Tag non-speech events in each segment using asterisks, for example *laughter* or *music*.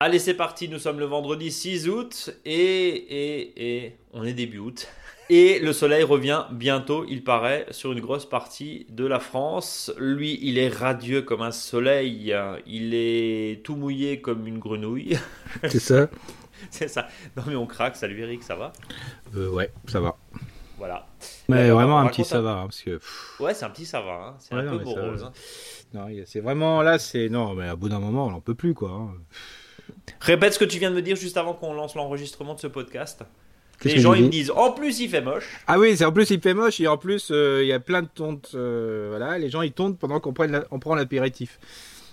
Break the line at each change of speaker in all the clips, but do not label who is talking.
Allez, c'est parti, nous sommes le vendredi 6 août et, et, et on est début août. Et le soleil revient bientôt, il paraît, sur une grosse partie de la France. Lui, il est radieux comme un soleil, il est tout mouillé comme une grenouille.
C'est ça *laughs* *laughs*
C'est ça. Non mais on craque, salut Eric, ça va
euh, Ouais, ça va.
Voilà.
Mais vraiment un petit ça va, hein, parce que...
Ouais, c'est un petit ça va, hein. c'est un peu morose. Hein.
Non, c'est vraiment là, c'est... Non, mais à bout d'un moment, on n'en peut plus, quoi.
Répète ce que tu viens de me dire juste avant qu'on lance l'enregistrement de ce podcast. Les gens ils me disent en plus il fait moche.
Ah oui, c'est en plus il fait moche et en plus euh, il y a plein de tontes. Euh, voilà, les gens ils tontent pendant qu'on prend l'apéritif.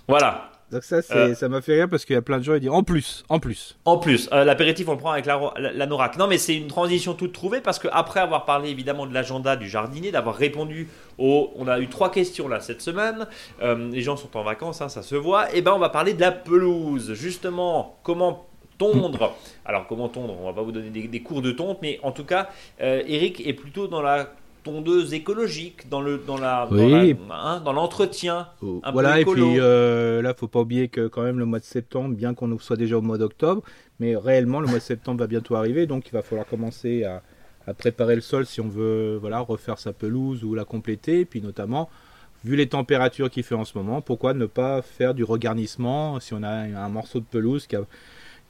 Voilà.
Donc ça, euh. ça m'a fait rire parce qu'il y a plein de gens qui disent en plus, en plus.
En plus, euh, l'apéritif on le prend avec la, la. Non mais c'est une transition toute trouvée parce que après avoir parlé évidemment de l'agenda du jardinier, d'avoir répondu aux... On a eu trois questions là cette semaine, euh, les gens sont en vacances, hein, ça se voit, et eh ben on va parler de la pelouse. Justement, comment tondre? Alors comment tondre? On va pas vous donner des, des cours de tonte, mais en tout cas, Eric est plutôt dans la tondeuse écologique dans le dans la hein, dans l'entretien.
Oh, voilà et puis euh, là faut pas oublier que quand même le mois de septembre, bien qu'on soit déjà au mois d'octobre, mais réellement le mois de septembre va bientôt arriver, donc il va falloir commencer à, à préparer le sol si on veut voilà refaire sa pelouse ou la compléter, et puis notamment vu les températures qu'il fait en ce moment, pourquoi ne pas faire du regarnissement si on a un morceau de pelouse qui a,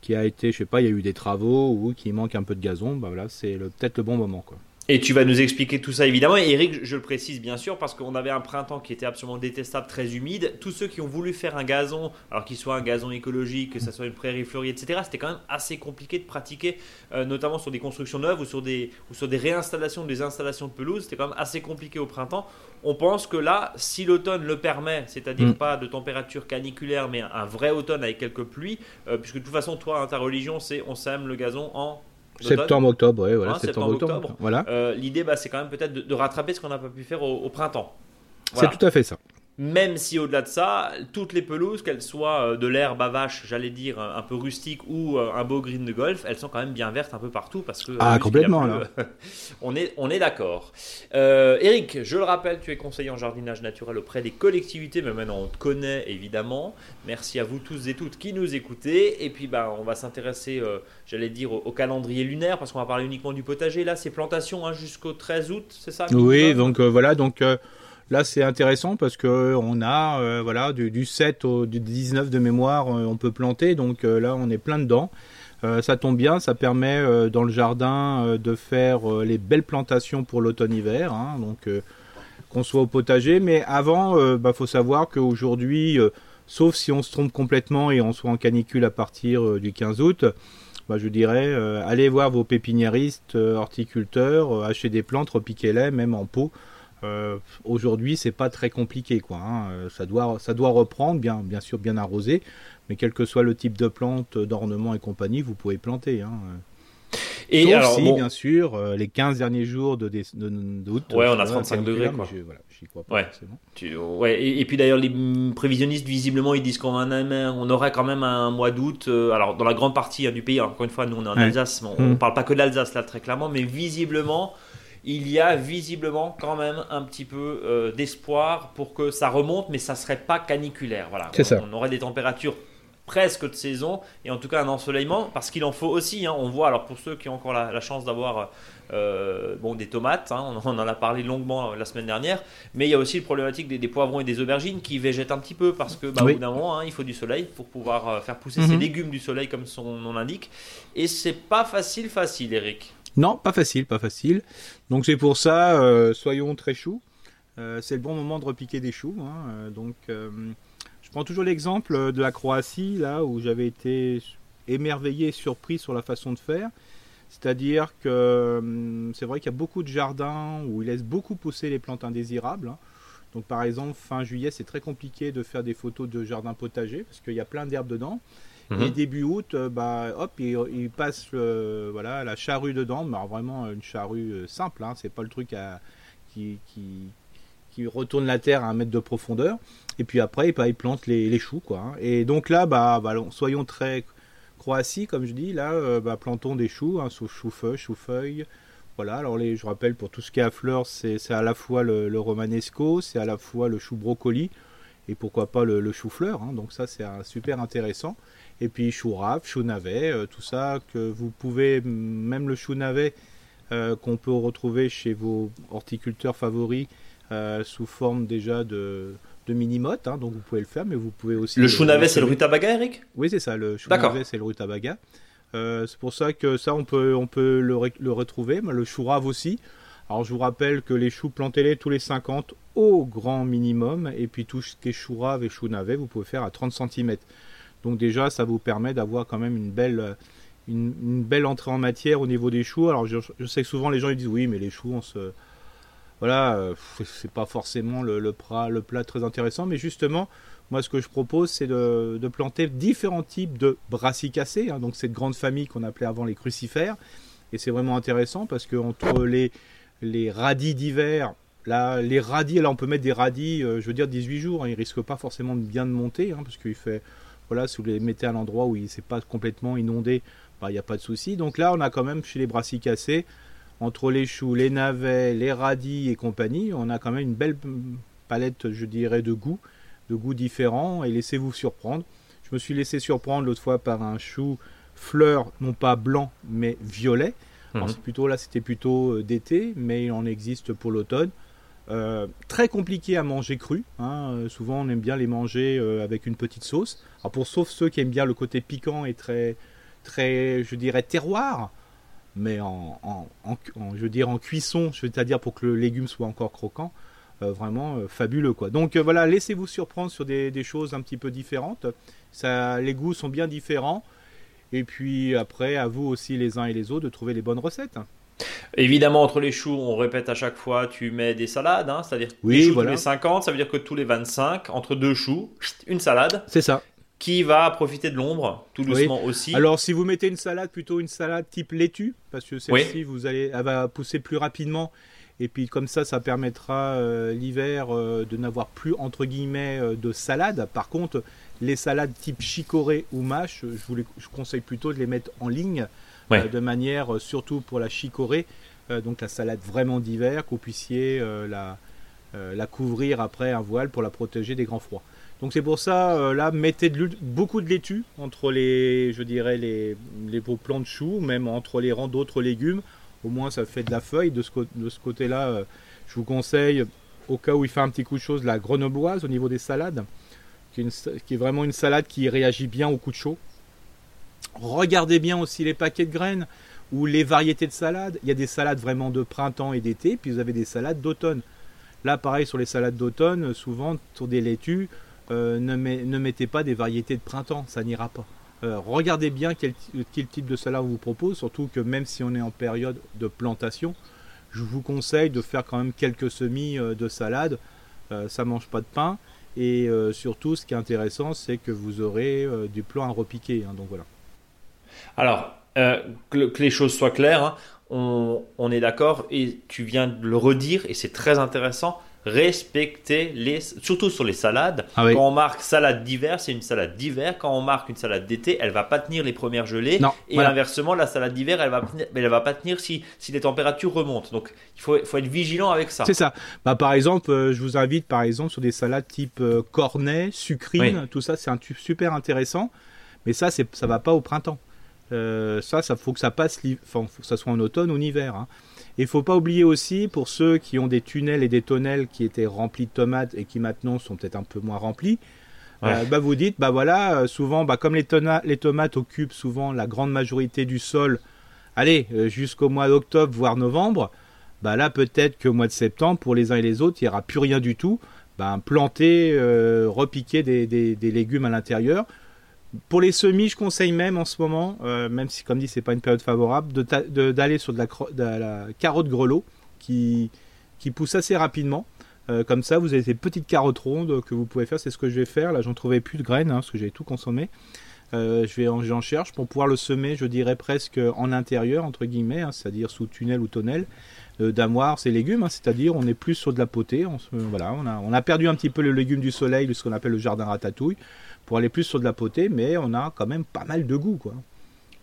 qui a été, je sais pas, il y a eu des travaux ou qui manque un peu de gazon, bah voilà, c'est peut-être le bon moment quoi.
Et tu vas nous expliquer tout ça évidemment. Et Eric, je le précise bien sûr parce qu'on avait un printemps qui était absolument détestable, très humide. Tous ceux qui ont voulu faire un gazon, alors qu'il soit un gazon écologique, que ça soit une prairie fleurie, etc., c'était quand même assez compliqué de pratiquer, euh, notamment sur des constructions neuves ou sur des, ou sur des réinstallations, des installations de pelouse. C'était quand même assez compliqué au printemps. On pense que là, si l'automne le permet, c'est-à-dire mm. pas de température caniculaire, mais un vrai automne avec quelques pluies, euh, puisque de toute façon, toi, hein, ta religion, c'est on sème le gazon en
Septembre, octobre, ouais, voilà. septembre, octobre. Voilà.
Euh, l'idée, bah, c'est quand même peut-être de, rattraper ce qu'on n'a pas pu faire au, printemps.
C'est tout à fait ça.
Même si au-delà de ça, toutes les pelouses, qu'elles soient euh, de l'herbe à vache, j'allais dire un peu rustique ou euh, un beau green de golf, elles sont quand même bien vertes un peu partout parce que
ah complètement là. *laughs*
on est on est d'accord. Euh, Eric, je le rappelle, tu es conseiller en jardinage naturel auprès des collectivités, mais maintenant on te connaît évidemment. Merci à vous tous et toutes qui nous écoutez. Et puis bah on va s'intéresser, j'allais dire au, calendrier lunaire parce qu'on va parler uniquement du potager. Là, c'est plantation hein, jusqu'au 13 août, c'est ça
Oui, donc voilà donc. Là, c'est intéressant parce que on a euh, voilà du, 7 au du 19 de mémoire, euh, on peut planter. Donc euh, là, on est plein dedans. ça tombe bien, ça permet dans le jardin de faire les belles plantations pour l'automne-hiver. Hein, donc qu'on soit au potager. Mais avant, il bah, faut savoir qu'aujourd'hui, sauf si on se trompe complètement et on soit en canicule à partir du 15 août, bah, je dirais, allez voir vos pépiniéristes, horticulteurs, achetez des plantes, repiquez-les, même en pot. Euh, aujourd'hui, c'est pas très compliqué, quoi. Hein. Euh, ça doit, ça doit reprendre, bien, bien sûr, bien arrosé, mais quel que soit le type de plante, d'ornement et compagnie, vous pouvez planter. Hein. Et alors, si, bien sûr, euh, les 15 derniers jours de, d'août.
Ouais, on a 35 degrés. Quoi. voilà, j'y crois pas. Ouais. Tu, ouais. Et, puis d'ailleurs, les prévisionnistes, visiblement, ils disent qu'on on aurait quand même un mois d'août. alors, dans la grande partie hein, du pays, encore une fois, nous, on est en Alsace. on ne hmm. parle pas que de l'Alsace, là, très clairement, mais visiblement, il y a visiblement quand même un petit peu euh, d'espoir pour que ça remonte, mais ça serait pas caniculaire. Voilà, on, aurait des températures presque de saison et en tout cas un ensoleillement parce qu'il en faut aussi. Hein. on voit alors pour ceux qui ont encore la, chance d'avoir euh, bon des tomates, hein, on, en a parlé longuement la semaine dernière, mais il y a aussi le problématique des, poivrons et des aubergines qui végètent un petit peu parce que bah, au bout d'un moment hein, il faut du soleil pour pouvoir euh, faire pousser ces mhm. légumes du soleil comme son nom l'indique et c'est pas facile facile Eric.
Non, pas facile, pas facile. Donc c'est pour ça, euh, soyons très choux. Euh, c'est le bon moment de repiquer des choux. Hein. Euh, donc je prends toujours l'exemple de la Croatie, là où j'avais été émerveillé surpris sur la façon de faire. C'est-à-dire que c'est vrai qu'il y a beaucoup de jardins où ils laissent beaucoup pousser les plantes indésirables. Hein. Donc par exemple, fin juillet, c'est très compliqué de faire des photos de jardin potager parce qu'il y a plein d'herbes dedans. Et mhm. début août, euh, bah, hop, il, passe euh, voilà, la charrue dedans, mais vraiment une charrue euh, simple, hein, c'est pas le truc qui, retourne la terre à un mètre de profondeur. Et puis après, bah, il plante les, choux. Quoi, hein. Et donc là, bah, bah soyons très Croatie, comme je dis, là, bah, plantons des choux, hein, chou-feuille, chou-feuille. Voilà, alors les, je rappelle, pour tout ce qui est à fleurs, c'est à la fois le, romanesco, c'est à la fois le chou brocoli, et pourquoi pas le, chou-fleur. Hein. donc ça, c'est super intéressant. Et puis chou rave, chou navet, tout ça que vous pouvez, même le chou navet, euh, qu'on peut retrouver chez vos horticulteurs favoris euh, sous forme déjà de, de mini-motte, hein, donc vous pouvez le faire, mais vous pouvez aussi...
Le chou navet, c'est le rutabaga, Eric?
Oui, c'est ça, le chou navet, c'est le rutabaga. Euh, c'est pour ça que ça, on peut, on peut le, le retrouver, le chou rave aussi. Alors je vous rappelle que les choux, plantez-les tous les 50 au grand minimum, et puis tout ce qui est chou rave et chou navet, vous pouvez faire à 30 cm. Donc déjà, ça vous permet d'avoir quand même une belle une, belle entrée en matière au niveau des choux. Alors je, sais que souvent les gens disent oui mais les choux on se voilà euh, c'est pas forcément le, plat, le plat très intéressant. Mais justement moi ce que je propose c'est de, planter différents types de brassicacées hein, donc cette grande famille qu'on appelait avant les crucifères. Et c'est vraiment intéressant parce que entre les radis d'hiver Là, les radis, là, on peut mettre des radis, euh, je veux dire 18 jours, hein, ils risquent pas forcément de bien monter, hein, parce qu'il fait, voilà, si vous les mettez à l'endroit où il s'est pas complètement inondé, il bah, n'y a pas de souci. Donc là, on a quand même chez les brassicacées, entre les choux, les navets, les radis et compagnie, on a quand même une belle palette, je dirais, de goûts, de goûts différents. Et laissez-vous surprendre. Je me suis laissé surprendre l'autre fois par un chou fleur, non pas blanc, mais violet. Mhm. plutôt là, c'était plutôt euh, d'été, mais il en existe pour l'automne. Euh, très compliqué à manger cru. Hein. Euh, souvent, on aime bien les manger avec une petite sauce. Pour sauf ceux qui aiment bien le côté piquant et très très, je dirais, terroir, mais en, je dire, en cuisson, c'est-à-dire pour que le légume soit encore croquant. Euh, vraiment euh, fabuleux quoi. Donc euh, voilà, laissez-vous surprendre sur des, choses un petit peu différentes. Les goûts sont bien différents. Et puis après, à vous aussi les uns et les autres de trouver les bonnes recettes.
Évidemment, entre les choux, on répète à chaque fois, tu mets des salades, hein, c'est-à-dire oui, choux tous les 50, ça veut dire que tous les 25, entre deux choux, une salade.
C'est ça
qui va profiter de l'ombre tout doucement aussi.
Alors si vous mettez une salade, plutôt une salade type laitue, parce que celle-ci, vous allez, elle va pousser plus rapidement. Et puis comme ça, ça permettra euh, l'hiver euh, de n'avoir plus entre guillemets euh, de salade. Par contre, les salades type chicorée ou mâche, je vous je conseille plutôt de les mettre en ligne, de manière surtout pour la chicorée, donc la salade vraiment d'hiver, que vous puissiez la, couvrir après un voile pour la protéger des grands froids. Donc c'est pour ça, euh, là, mettez de beaucoup de laitue entre les, je dirais, les, les plants de choux, même entre les rangs d'autres légumes. Au moins, ça fait de la feuille. De ce, côté-là, euh, je vous conseille, au cas où il fait un petit coup de chose, la grenobloise au niveau des salades, qui est, qui est vraiment une salade qui réagit bien au coup de chaud. Regardez bien aussi les paquets de graines ou les variétés de salades. Il y a des salades vraiment de printemps et d'été, puis vous avez des salades d'automne. Là, pareil sur les salades d'automne, souvent sur des laitues, euh, ne, mettez pas des variétés de printemps, ça n'ira pas. Euh, regardez bien quel, type de salade on vous propose, surtout que même si on est en période de plantation, je vous conseille de faire quand même quelques semis euh, de salade. ça mange pas de pain. Et surtout, ce qui est intéressant, c'est que vous aurez du plan à repiquer. Hein, donc voilà.
Alors, que, les choses soient claires, hein, on, on, est d'accord, et tu viens de le redire, et c'est très intéressant respecter les, surtout sur les salades. Ah Quand on marque salade d'hiver, c'est une salade d'hiver. Quand on marque une salade d'été, elle va pas tenir les premières gelées. et inversement, la salade d'hiver, elle va, elle va pas tenir si, si les températures remontent. Donc, il faut, faut être vigilant avec ça.
C'est ça. Bah, par exemple, euh, je vous invite, par exemple, sur des salades type euh, cornet, sucrine, tout ça, c'est un tube super intéressant. Mais ça, ça va pas au printemps. Euh, ça, ça faut que ça passe, enfin, faut que ça soit en automne ou en hiver. Hein. Il faut pas oublier aussi, pour ceux qui ont des tunnels et des tonnelles qui étaient remplis de tomates et qui maintenant sont peut-être un peu moins remplis, euh, bah vous dites, bah voilà, euh, souvent, bah comme les, les, tomates occupent souvent la grande majorité du sol, allez, jusqu'au mois d'octobre, voire novembre, bah là peut-être qu'au mois de septembre, pour les uns et les autres, il n'y aura plus rien du tout. Bah, planter, repiquer des, des légumes à l'intérieur. Pour les semis, je conseille même en ce moment, euh, même si comme dit c'est pas une période favorable, d'aller sur de la, carotte grelot qui, qui pousse assez rapidement. Euh, comme ça, vous avez ces petites carottes rondes que vous pouvez faire. C'est ce que je vais faire. Là, j'en trouvais plus de graines hein, parce que j'ai tout consommé. Euh, je vais j'en cherche pour pouvoir le semer, je dirais presque en intérieur entre guillemets, hein, c'est-à-dire sous tunnel ou tonnelle d'amoir ces légumes, hein, c'est-à-dire on est plus sur de la potée. Voilà, on a, on a perdu un petit peu le légume du soleil, ce qu'on appelle le jardin ratatouille. Pour aller plus sur de la potée, mais on a quand même pas mal de goût, quoi.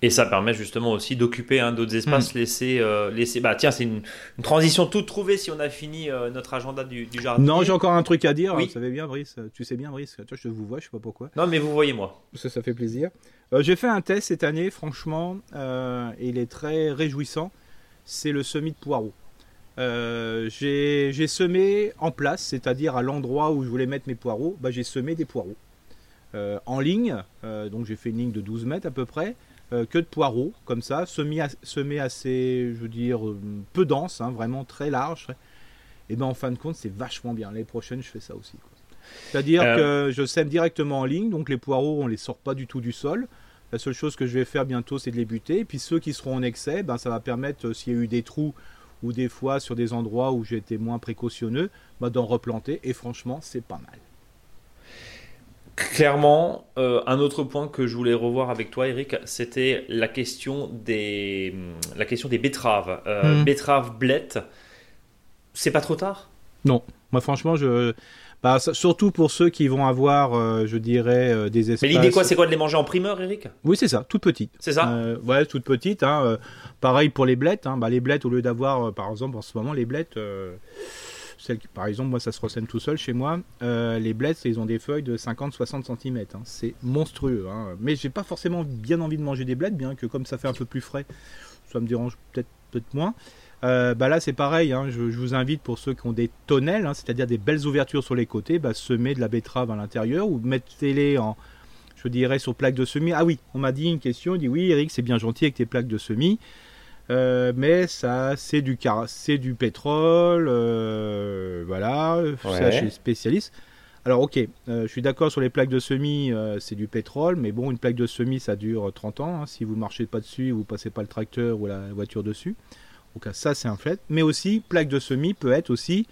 Et ça permet justement aussi d'occuper hein, d'autres espaces, mm. laisser, euh, laisser. Bah tiens, c'est une, transition toute trouvée si on a fini euh, notre agenda du, jardin.
Non, j'ai encore un truc à dire. Oui. Vous savez bien, Brice. Tu sais bien, Brice. Toi, je vous vois, je sais pas pourquoi.
Non, mais vous voyez moi.
Ça, ça fait plaisir. Euh, j'ai fait un test cette année, franchement, et il est très réjouissant. C'est le semis de poireaux. j'ai semé en place, c'est-à-dire à, l'endroit où je voulais mettre mes poireaux, bah, j'ai semé des poireaux. En ligne, donc j'ai fait une ligne de 12 mètres à peu près. Euh, que de poireaux, comme ça, semé, assez, je veux dire, euh, peu dense, hein, vraiment très large. Et ben en fin de compte, c'est vachement bien. L'année prochaine, je fais ça aussi. C'est-à-dire euh. que je sème directement en ligne, donc les poireaux, on les sort pas du tout du sol. La seule chose que je vais faire bientôt, c'est de les buter. Et puis ceux qui seront en excès, ben, ça va permettre, s'il y a eu des trous ou des fois sur des endroits où j'ai été moins précautionneux, ben, d'en replanter. Et franchement, c'est pas mal.
Clairement, euh, un autre point que je voulais revoir avec toi, Eric, c'était la question des, la question des betteraves. Euh, hmm. Betteraves blettes, c'est pas trop tard?
Non, moi franchement, je, bah, surtout pour ceux qui vont avoir, euh, je dirais, des espaces.
Mais l'idée quoi, c'est quoi de les manger en primeur, Eric?
Oui, c'est ça, toutes petites.
C'est ça.
ouais, toutes petites. Hein, pareil pour les blettes. Hein, bah, les blettes, au lieu d'avoir, par exemple, en ce moment, les blettes par exemple, moi, ça se ressème tout seul chez moi. Euh, les bleds, ils ont des feuilles de 50-60 cm. Hein. C'est monstrueux. Hein. Mais j'ai pas forcément bien envie de manger des bleds, bien que comme ça fait un peu plus frais, ça me dérange peut-être moins. Euh, bah là, c'est pareil. Hein. Je, vous invite pour ceux qui ont des tonnelles, c'est-à-dire des belles ouvertures sur les côtés, bah, semer de la betterave à l'intérieur ou mettez-les en, je dirais, sur plaques de semis. Ah oui, on m'a dit une question. On dit oui, Eric, c'est bien gentil avec tes plaques de semis. Euh, mais ça, c'est du, c'est du pétrole, euh, voilà, ça, je suis spécialiste. Alors, ok, euh, je suis d'accord sur les plaques de semis, c'est du pétrole, mais bon, une plaque de semis, ça dure 30 ans. Hein, si vous marchez pas dessus, vous passez pas le tracteur ou la voiture dessus. Donc, ça, c'est un fait. Mais aussi, plaque de semis peut être aussi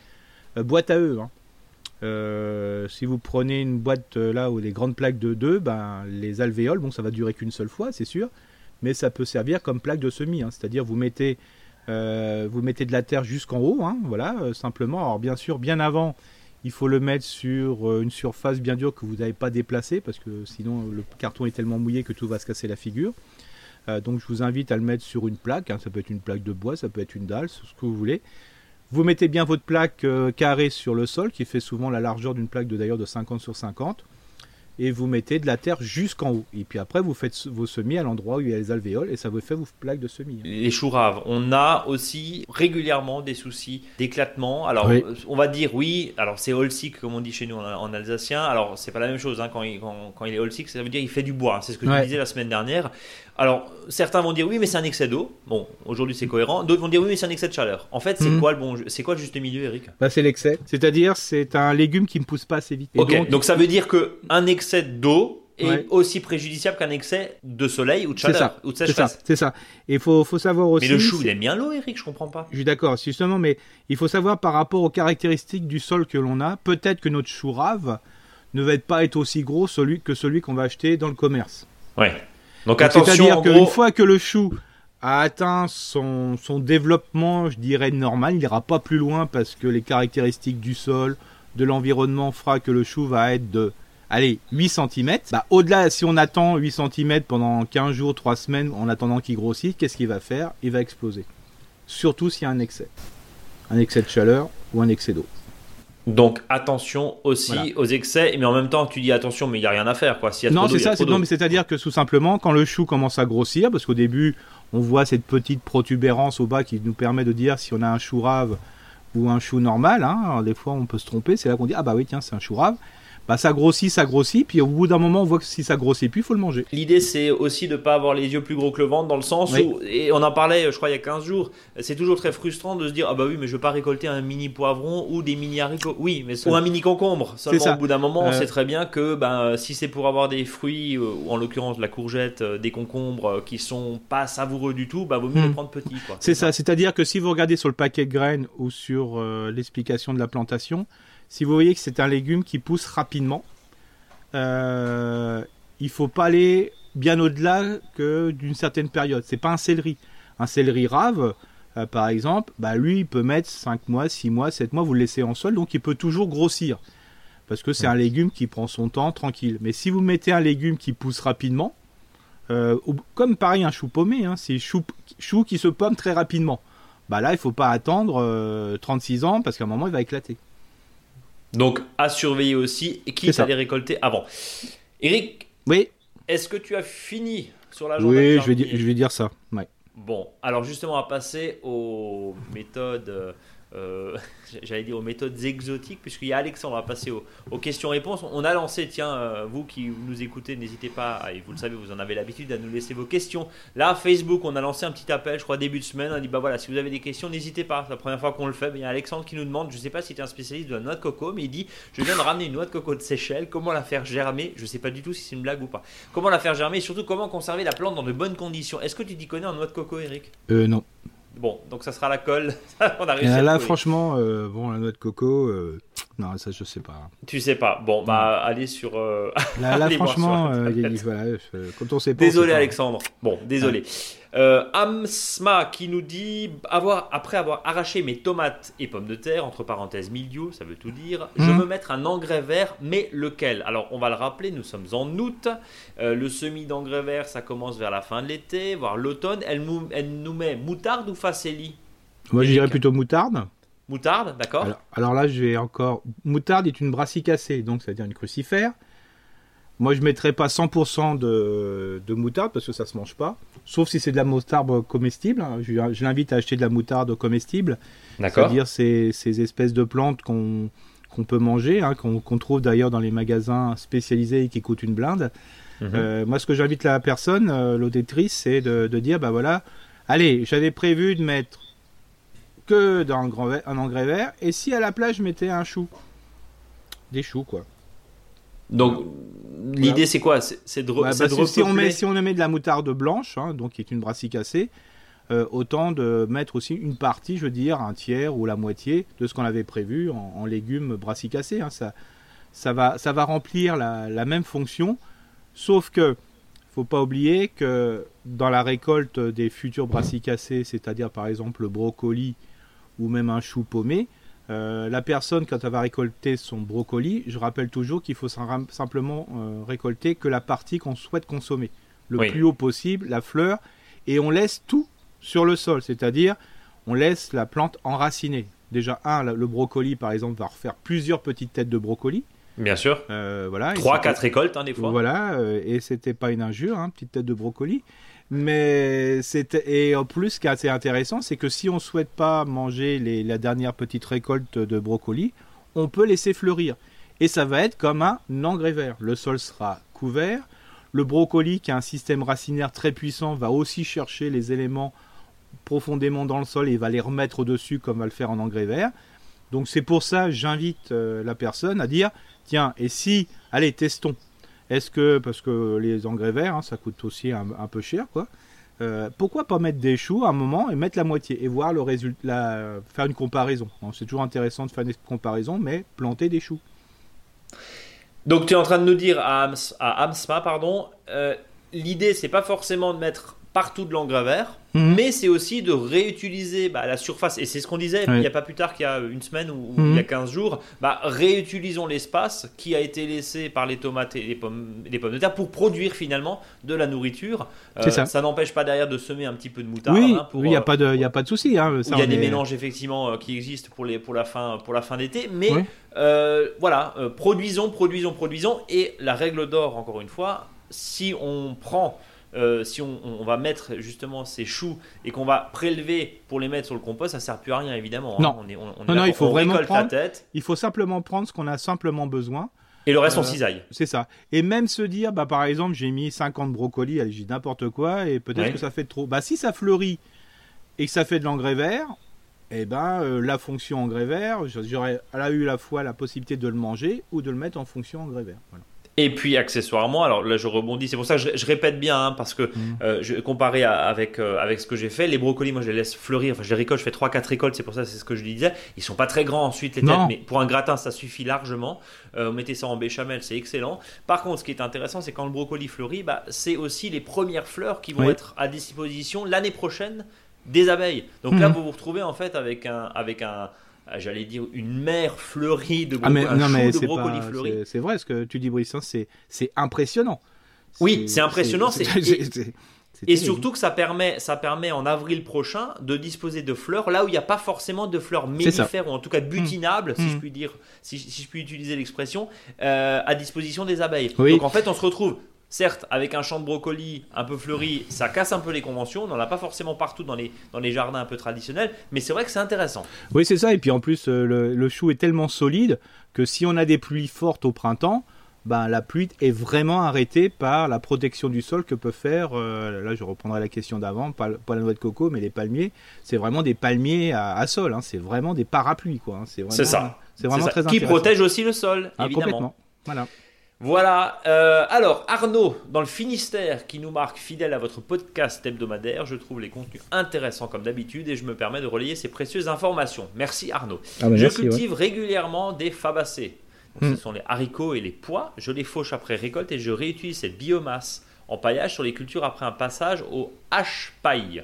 boîte à eux. Hein. si vous prenez une boîte là où les grandes plaques de 2, ben, les alvéoles, bon, ça va durer qu'une seule fois, c'est sûr mais ça peut servir comme plaque de semis. Hein. C'est-à-dire vous mettez, euh, vous mettez de la terre jusqu'en haut, hein, voilà, euh, simplement. Alors bien sûr, bien avant, il faut le mettre sur euh, une surface bien dure que vous n'avez pas déplacée, parce que sinon le carton est tellement mouillé que tout va se casser la figure. donc je vous invite à le mettre sur une plaque, hein. ça peut être une plaque de bois, ça peut être une dalle, ce que vous voulez. Vous mettez bien votre plaque carrée sur le sol, qui fait souvent la largeur d'une plaque de d'ailleurs de 50 sur 50 et vous mettez de la terre jusqu'en haut. Et puis après, vous faites vos semis à l'endroit où il y a les alvéoles et ça vous fait vos plaques de semis.
Les choux raves, on a aussi régulièrement des soucis d'éclatement. Alors, on va dire oui, alors c'est all sick comme on dit chez nous en, alsacien. Alors, c'est pas la même chose hein, quand, il, quand, il est all sick, ça veut dire qu'il fait du bois. C'est ce que je disais la semaine dernière. Alors, certains vont dire oui, mais c'est un excès d'eau. Bon, aujourd'hui c'est cohérent. D'autres vont dire oui, mais c'est un excès de chaleur. En fait, c'est mhm. quoi le bon, c'est quoi le juste milieu, Eric?
Bah, c'est l'excès. C'est-à-dire, c'est un légume qui ne pousse pas assez vite.
ok. Donc, ça veut dire que un excès d'eau est aussi préjudiciable qu'un excès de soleil ou de chaleur ou de
sécheresse. C'est ça. Et il faut, faut, savoir aussi.
Mais le chou, il aime bien l'eau, Eric. Je comprends pas.
Je suis d'accord, justement, mais il faut savoir par rapport aux caractéristiques du sol que l'on a, peut-être que notre chou rave ne va pas être aussi gros celui, que celui qu'on va acheter dans le commerce.
Ouais. Donc, attention.
C'est-à-dire qu'une fois que le chou a atteint son, son, développement, je dirais normal, il n'ira pas plus loin parce que les caractéristiques du sol, de l'environnement fera que le chou va être de allez, 8 cm. Bah, au-delà, si on attend 8 cm pendant 15 jours, 3 semaines, en attendant qu'il grossisse, qu'est-ce qu'il va faire? Il va exploser. Surtout s'il y a un excès. Un excès de chaleur ou un excès d'eau.
Donc attention aussi aux excès, mais en même temps tu dis attention, mais il n'y a rien à faire quoi.
non, c'est ça. non, mais c'est-à-dire que tout simplement quand le chou commence à grossir, parce qu'au début on voit cette petite protubérance au bas qui nous permet de dire si on a un chou rave ou un chou normal. Hein. des fois on peut se tromper. C'est là qu'on dit ah bah oui tiens c'est un chou rave bah, ça grossit, ça grossit, puis au bout d'un moment, on voit que si ça grossit plus, il faut le manger.
L'idée, c'est aussi de ne pas avoir les yeux plus gros que le ventre, dans le sens où, et on en parlait, je crois, il y a 15 jours, c'est toujours très frustrant de se dire, ah bah oui, mais je veux pas récolter un mini poivron ou des mini haricots. Oui, mais ou un mini concombre. Seulement, au bout d'un moment, on euh. sait très bien que ben, si c'est pour avoir des fruits, euh, ou en l'occurrence la courgette, euh, des concombres qui sont pas savoureux du tout, bah vaut mieux les hmm. prendre petits.
C'est ça, c'est-à-dire que si vous regardez sur le paquet de graines ou sur l'explication de la plantation, si vous voyez que c'est un légume qui pousse rapidement, euh, il faut pas aller bien au-delà que d'une certaine période. C'est pas un céleri. Un céleri rave, euh, par exemple, bah lui, il peut mettre 5 mois, 6 mois, 7 mois, vous le laissez en sol, donc il peut toujours grossir. parce que c'est un légume qui prend son temps tranquille. Mais si vous mettez un légume qui pousse rapidement, euh, comme pareil un chou paumé, hein, c'est chou, chou qui se pomme très rapidement. Bah là, il faut pas attendre 36 ans parce qu'à un moment, il va éclater.
Donc, à surveiller aussi et qui à les récolter avant. Eric,
oui.
est-ce que tu as fini sur la
journée Oui, je vais, dire, je vais dire ça. Ouais.
Bon, alors justement, va passer aux méthodes euh, *laughs* j'allais dire aux méthodes exotiques, puisqu'il y a Alexandre, va passer aux, questions-réponses. On a lancé, tiens, euh, vous qui nous écoutez, n'hésitez pas, et vous le savez, vous en avez l'habitude, à nous laisser vos questions. Là, Facebook, on a lancé un petit appel, je crois, début de semaine. On a dit, bah voilà, si vous avez des questions, n'hésitez pas. C'est la première fois qu'on le fait. il y a Alexandre qui nous demande, je sais pas si tu es un spécialiste de la noix de coco, mais il dit, je viens de ramener une noix de coco de Seychelles, comment la faire germer? Je sais pas du tout si c'est une blague ou pas. Comment la faire germer et surtout comment conserver la plante dans de bonnes conditions? Est-ce que tu t'y connais en noix de coco, Eric?
Euh, non.
Bon, donc ça sera la colle. *laughs*
On a réussi là, franchement, euh, bon, la noix de coco, euh, non, ça je sais pas.
Tu sais pas. Bon, bah, allez sur. Euh,
là, *laughs* franchement, voilà, quand on sait pas.
Désolé, Alexandre. Bon, désolé. Euh, Amsma qui nous dit avoir, après avoir arraché mes tomates et pommes de terre, entre parenthèses milieu, ça veut tout dire, je mhm. veux mettre un engrais vert, mais lequel? Alors on va le rappeler, nous sommes en août, euh, le semis d'engrais vert ça commence vers la fin de l'été, voire l'automne. Elle, elle, nous met moutarde ou facélie?
Moi je dirais plutôt moutarde.
Moutarde, d'accord.
Alors, là je vais encore. Moutarde est une brassicacée, donc c'est-à-dire une crucifère. Moi, je mettrais pas 100% de, de, moutarde parce que ça se mange pas. Sauf si c'est de la moutarde comestible. Je, l'invite à acheter de la moutarde comestible. D'accord. C'est-à-dire ces, ces, espèces de plantes qu'on qu'on peut manger, hein, qu'on trouve d'ailleurs dans les magasins spécialisés et qui coûtent une blinde. Mhm. Euh, moi, ce que j'invite la personne, euh, l'auditrice, c'est de, de, dire, bah voilà, allez, j'avais prévu de mettre que dans un, un engrais vert, et si à la place je mettais un chou, des choux quoi.
Donc l'idée c'est quoi? C'est de, bah,
si, on met, si on met de la moutarde blanche, hein, donc qui est une brassicacée, euh, autant de mettre aussi une partie, je veux dire, un tiers ou la moitié de ce qu'on avait prévu en, légumes brassicacés. Hein. Ça, ça, va, ça va remplir la, la, même fonction, sauf que faut pas oublier que dans la récolte des futurs brassicacés, c'est-à-dire par exemple le brocoli ou même un chou paumé, euh, la personne, quand elle va récolter son brocoli, je rappelle toujours qu'il faut simplement euh, récolter que la partie qu'on souhaite consommer, le plus haut possible, la fleur, et on laisse tout sur le sol, c'est-à-dire on laisse la plante enraciner. Déjà, un, le brocoli, par exemple, va refaire plusieurs petites têtes de brocoli.
Bien sûr.
Euh, voilà.
3-4 récoltes, hein, des fois.
Voilà, et c'était pas une injure, hein, petite tête de brocoli. Mais c'est et en plus, ce qui est assez intéressant, c'est que si on souhaite pas manger la dernière petite récolte de brocoli, on peut laisser fleurir. Et ça va être comme un engrais vert. Le sol sera couvert. Le brocoli, qui a un système racinaire très puissant, va aussi chercher les éléments profondément dans le sol et va les remettre au-dessus comme va le faire en engrais vert. Donc c'est pour ça j'invite euh, la personne à dire tiens, et si, allez, testons. Est-ce que, parce que les engrais verts, hein, ça coûte aussi un, peu cher, quoi. Euh, pourquoi pas mettre des choux à un moment et mettre la moitié et voir le résultat, faire une comparaison. C'est toujours intéressant de faire une comparaison, mais planter des choux.
Donc tu es en train de nous dire à, Amsma, pardon, euh, l'idée c'est pas forcément de mettre partout de l'engrais vert, mhm. mais c'est aussi de réutiliser bah, la surface. Et c'est ce qu'on disait il n'y a pas plus tard qu'il y a une semaine ou, il y a 15 mhm. jours. Bah, réutilisons l'espace qui a été laissé par les tomates et les pommes, les pommes de terre pour produire finalement de la nourriture. Euh, ça, n'empêche pas derrière de semer un petit peu de moutarde.
Oui, hein, il n'y a, pas de, y a pas de souci. Hein,
il y a des mélanges effectivement euh, qui existent pour, les, pour la fin, pour la fin d'été. Mais euh, voilà, produisons, produisons, produisons. Et la règle d'or, encore une fois, si on prend euh, si on, va mettre justement ces choux et qu'on va prélever pour les mettre sur le compost, ça sert plus à rien évidemment.
Hein. Non, non, il faut vraiment prendre. tête. Il faut simplement prendre ce qu'on a simplement besoin.
Et le reste, on euh, cisaille.
C'est ça. Et même se dire, bah, par exemple, j'ai mis 50 brocolis, allez, j'ai n'importe quoi, et peut-être que ça fait trop. Bah, si ça fleurit et que ça fait de l'engrais vert, eh ben, euh, la fonction engrais vert, j'aurais eu la fois la possibilité de le manger ou de le mettre en fonction engrais vert. Voilà.
Et puis accessoirement, alors là je rebondis, c'est pour ça que je, répète bien, hein, parce que mm. euh, je, comparé avec, euh, avec ce que j'ai fait, les brocolis, moi je les laisse fleurir, enfin je les récolte, je fais 3-4 récoltes, c'est pour ça c'est ce que je disais. Ils sont pas très grands ensuite les têtes, mais pour un gratin ça suffit largement. Euh, vous mettez ça en béchamel, c'est excellent. Par contre, ce qui est intéressant, c'est quand le brocoli fleurit, bah, c'est aussi les premières fleurs qui vont être à disposition l'année prochaine des abeilles. Donc là, mm. vous vous retrouvez en fait avec un, avec un, j'allais dire, une mer fleurie de, brocolis ah, mais.
C'est vrai ce que tu dis, Brice, hein, c'est impressionnant.
Oui, c'est impressionnant. *laughs* Et, surtout que ça permet, ça permet en avril prochain de disposer de fleurs là où il n'y a pas forcément de fleurs mellifères ou en tout cas butinables, si, je mmh. puis dire, si, je puis utiliser l'expression, euh, à disposition des abeilles. Donc en fait, on se retrouve Certes, avec un champ de brocoli un peu fleuri, ça casse un peu les conventions. On n'en a pas forcément partout dans les, dans les jardins un peu traditionnels, mais c'est vrai que c'est intéressant.
Oui, c'est ça. Et puis en plus, euh, le, chou est tellement solide que si on a des pluies fortes au printemps, ben, la pluie est vraiment arrêtée par la protection du sol que peut faire, euh, là je reprendrai la question d'avant, pas, la noix de coco, mais les palmiers, c'est vraiment des palmiers à, sol, hein. c'est vraiment des parapluies. quoi. Hein.
C'est ça. C'est vraiment très Qui protège aussi le sol, ah, évidemment. complètement.
Voilà.
Voilà. Euh, alors, Arnaud, dans le Finistère, qui nous marque fidèle à votre podcast hebdomadaire, je trouve les contenus intéressants comme d'habitude et je me permets de relayer ces précieuses informations. Merci Arnaud. Ah je cultive régulièrement des fabacées. Ce hmm. sont les haricots et les pois. Je les fauche après récolte et je réutilise cette biomasse en paillage sur les cultures après un passage au H-paille.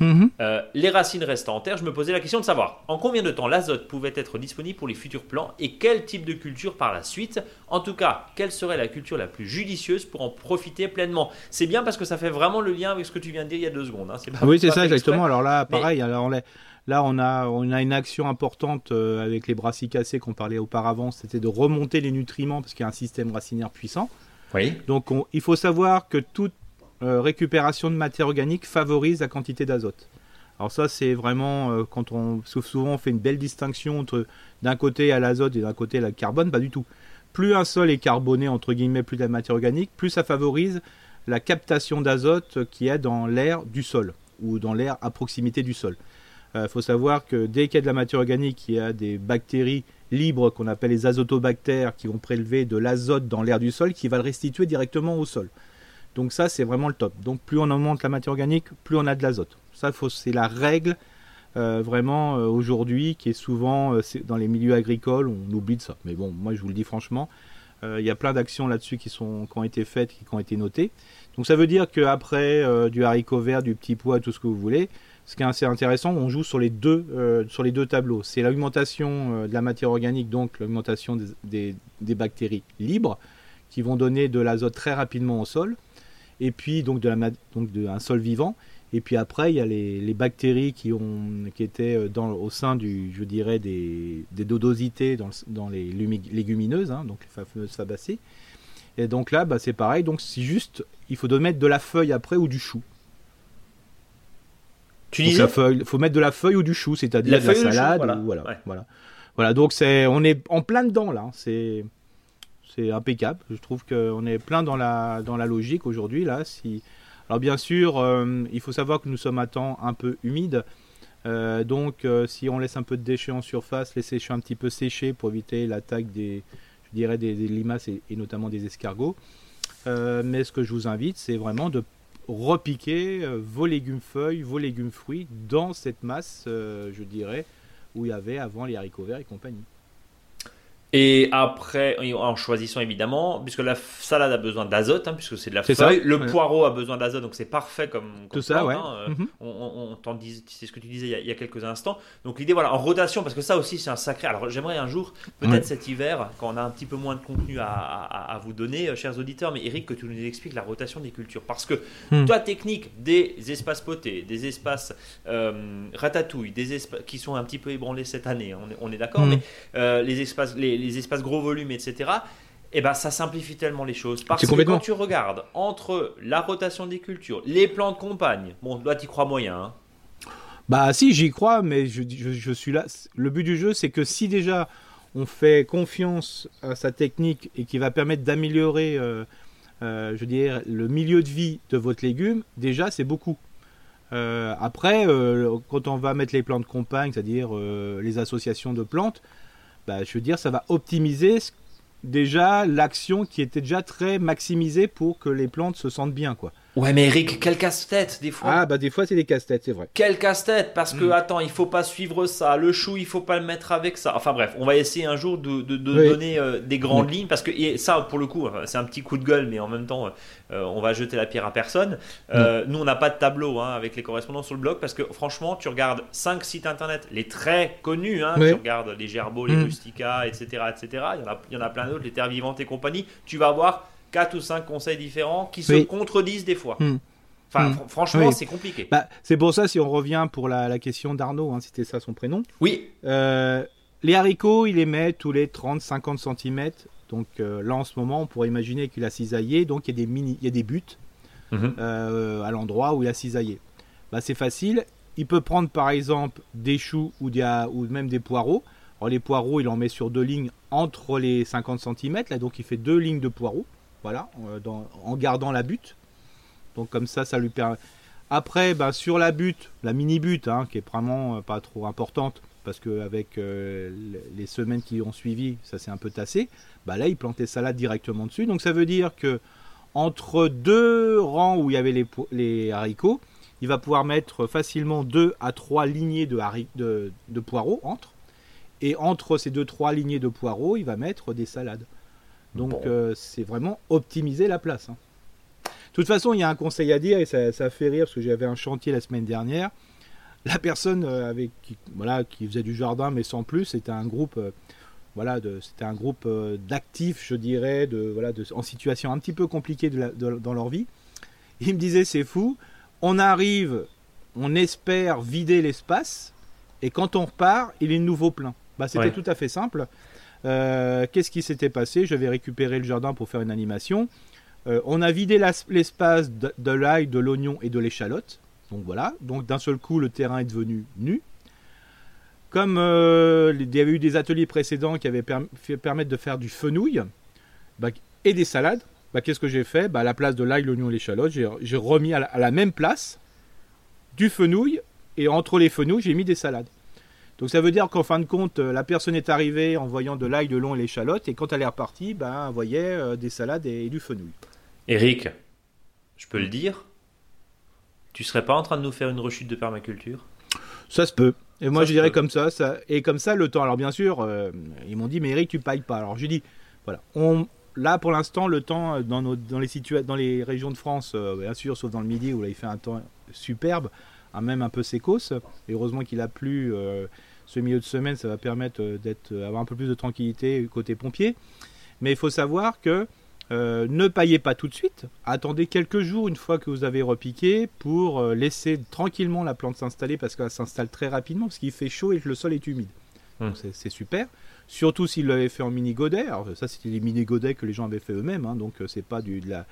Mhm. Euh, les racines restant en terre, je me posais la question de savoir en combien de temps l'azote pouvait être disponible pour les futurs plants et quel type de culture par la suite? En tout cas, quelle serait la culture la plus judicieuse pour en profiter pleinement? C'est bien parce que ça fait vraiment le lien avec ce que tu viens de dire il y a deux secondes. Hein.
oui, c'est ça exactement. Alors là, pareil, alors Là, on a, on a une action importante euh, avec les brassicacées qu'on parlait auparavant, c'était de remonter les nutriments parce qu'il y a un système racinaire puissant.
Oui.
Donc, il faut savoir que toute euh, récupération de matière organique favorise la quantité d'azote. Alors ça, c'est vraiment euh, quand on souvent on fait une belle distinction entre d'un côté à l'azote et d'un côté à la carbone, pas du tout. Plus un sol est carboné entre guillemets, plus de la matière organique, plus ça favorise la captation d'azote qui est dans l'air du sol ou dans l'air à proximité du sol. Il euh, faut savoir que dès qu'il y a de la matière organique, il y a des bactéries libres qu'on appelle les azotobactères qui vont prélever de l'azote dans l'air du sol qui va le restituer directement au sol. Donc ça, c'est vraiment le top. Donc plus on augmente la matière organique, plus on a de l'azote. Ça, c'est la règle euh, vraiment euh, aujourd'hui qui est souvent euh, dans les milieux agricoles, on oublie de ça. Mais bon, moi je vous le dis franchement, il y a plein d'actions là-dessus qui, qui ont été faites, qui ont été notées. Donc ça veut dire qu'après du haricot vert, du petit pois, tout ce que vous voulez, ce qui est assez intéressant, on joue sur les deux, sur les deux tableaux. C'est l'augmentation de la matière organique, donc l'augmentation des, des, bactéries libres, qui vont donner de l'azote très rapidement au sol et puis donc de la donc de un sol vivant. Et puis après, il y a les, bactéries qui, ont, qui étaient euh, dans, au sein du, je dirais, des, des dodosités dans, dans les légumineuses, hein, donc les fameuses fabacées. Et donc là, bah, c'est pareil. Donc c'est juste, il faut mettre de la feuille après ou du chou.
Tu disais
Il faut mettre de la feuille ou du chou, c'est-à-dire de la salade. voilà. voilà, voilà. voilà. donc c'est, on est en plein dedans là. C'est c'est impeccable. Je trouve qu'on est plein dans la, logique aujourd'hui. là. Alors bien sûr, euh, il faut savoir que nous sommes à temps un peu humide. Euh, donc euh, si on laisse un peu de déchets en surface, les sécher un petit peu sécher pour éviter l'attaque des, je des, limaces et, notamment des escargots. mais ce que je vous invite, c'est vraiment de repiquer vos légumes feuilles, vos légumes fruits dans cette masse, je dirais, où il y avait avant les haricots verts et compagnie.
Et après, en choisissant évidemment, puisque la salade a besoin d'azote, hein, puisque c'est de la feuille, le poireau a besoin d'azote, donc c'est parfait comme,
tout ça. Ouais.
Hein, mhm. On, on, c'est ce que tu disais il y, a, quelques instants. Donc l'idée, voilà, en rotation, parce que ça aussi c'est un sacré. Alors j'aimerais un jour, peut-être cet hiver, quand on a un petit peu moins de contenu à, à, vous donner, euh, chers auditeurs, mais Eric, que tu nous expliques la rotation des cultures, parce que hmm. toi, technique des espaces potés, des espaces euh, ratatouille, des espaces qui sont un petit peu ébranlés cette année, on est, on est d'accord, hmm. mais euh, les espaces, les les espaces gros volumes, etc., eh ben, ça simplifie tellement les choses. Parce que quand tu regardes entre la rotation des cultures, les plans de campagne, bon, là, tu crois moyen. Hein.
Bah, si, j'y crois, mais je, je, suis là. Le but du jeu, c'est que si déjà on fait confiance à sa technique et qui va permettre d'améliorer, euh, euh, je dirais, le milieu de vie de votre légume, déjà, c'est beaucoup. Euh, après, quand on va mettre les plans de campagne, c'est-à-dire les associations de plantes, bah, je veux dire, ça va optimiser déjà l'action qui était déjà très maximisée pour que les plantes se sentent bien, quoi.
Ouais, mais Eric, quel casse-tête des fois.
Ah bah des fois c'est des casse-têtes, c'est vrai.
Quel casse-tête parce que mm. attends, il faut pas suivre ça, le chou, il faut pas le mettre avec ça. Enfin bref, on va essayer un jour de, donner euh, des grandes lignes parce que ça pour le coup, c'est un petit coup de gueule, mais en même temps, euh, on va jeter la pierre à personne. Euh, nous, on n'a pas de tableau hein, avec les correspondants sur le blog parce que franchement, tu regardes 5 sites internet, les très connus, hein, tu regardes les Gerbeaux, les mm. Rustica, etc., etc. Il y en a, il y en a plein d'autres, les Terres Vivantes et compagnie. Tu vas avoir 4 ou 5 conseils différents qui se contredisent des fois. Mm. Enfin, hmm. franchement, c'est compliqué.
Bah, c'est pour ça, si on revient pour la, question d'Arnaud, hein, c'était ça son prénom.
Oui.
Euh, les haricots, il les met tous les 30-50 cm. Donc euh, là, en ce moment, on pourrait imaginer qu'il a cisaillé. Donc il y a des, mini, il y a des buts mhm. euh, à l'endroit où il a cisaillé. Bah, c'est facile. Il peut prendre par exemple des choux ou, des, ou même des poireaux. Alors, les poireaux, il en met sur deux lignes entre les 50 cm. Là, donc il fait deux lignes de poireaux. Voilà, en gardant la butte. Donc comme ça, ça lui permet. Après, bah, sur la butte, la mini butte, hein, qui est vraiment euh, pas trop importante, parce qu'avec euh, les semaines qui ont suivi, ça s'est un peu tassé. Bah là, il plantait salade directement dessus. Donc ça veut dire que entre deux rangs où il y avait les, haricots, il va pouvoir mettre facilement deux à trois lignées de poireaux entre. Et entre ces deux trois lignées de poireaux, il va mettre des salades. Donc euh, c'est vraiment optimiser la place. Hein. De toute façon, il y a un conseil à dire et ça, fait rire parce que j'avais un chantier la semaine dernière. La personne euh, avec qui, voilà, qui faisait du jardin mais sans plus, c'était un groupe, euh, voilà, c'était un groupe d'actifs, je dirais, de, voilà, de, en situation un petit peu compliquée dans leur vie. Il me disait c'est fou, on arrive, on espère vider l'espace et quand on repart, il est de nouveau plein. Bah, c'était tout à fait simple. Qu'est-ce qui s'était passé? Je vais récupérer le jardin pour faire une animation. Euh, on a vidé l'espace de, l'ail, de l'oignon et de l'échalote. Donc voilà. Donc d'un seul coup, le terrain est devenu nu. Comme euh, il y avait eu des ateliers précédents qui avaient permettre de faire du fenouil bah, et des salades, bah, qu'est-ce que j'ai fait? Bah, À la place de l'ail, l'oignon et l'échalote, j'ai remis à la, même place du fenouil et entre les fenouils, j'ai mis des salades. Donc ça veut dire qu'en fin de compte, euh, la personne est arrivée en voyant de l'ail, de l'oignon et l'échalote, et quand elle est repartie, bah, elle voyait des salades et du fenouil.
Eric, je peux le dire Tu serais pas en train de nous faire une rechute de permaculture?
Ça se peut. Et moi, je dirais comme ça, ça. Et comme ça, le temps. Alors, bien sûr, euh, ils m'ont dit, mais Eric, tu pailles pas. Alors, j'ai dit, voilà. On, là, pour l'instant, le temps, euh, dans, nos, dans, les dans les régions de France, euh, bien sûr, sauf dans le midi où là, il fait un temps superbe, même un peu sécos. Et heureusement qu'il a plu ce milieu de semaine, ça va permettre d'être, avoir un peu plus de tranquillité côté pompier. Mais il faut savoir que euh, ne paillez pas tout de suite. Attendez quelques jours une fois que vous avez repiqué pour euh, laisser tranquillement la plante s'installer parce qu'elle s'installe très rapidement parce qu'il fait chaud et que le sol est humide. Hum. C'est super. Surtout s'il l'avait fait en mini godet. Alors ça c'était des mini godets que les gens avaient fait eux-mêmes, hein, donc euh, c'est pas du, de la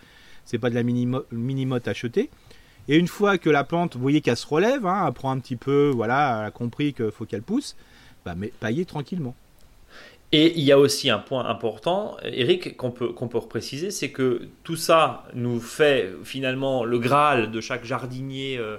c'est pas de la mini, mini motte achetée. Et une fois que la plante, vous voyez qu'elle se relève, hein, elle prend un petit peu, voilà, elle a compris qu'il faut qu'elle pousse, bah, mais paillez tranquillement.
Et il y a aussi un point important, Eric, qu'on peut, qu'on peut repréciser, c'est que tout ça nous fait finalement le Graal de chaque jardinier euh,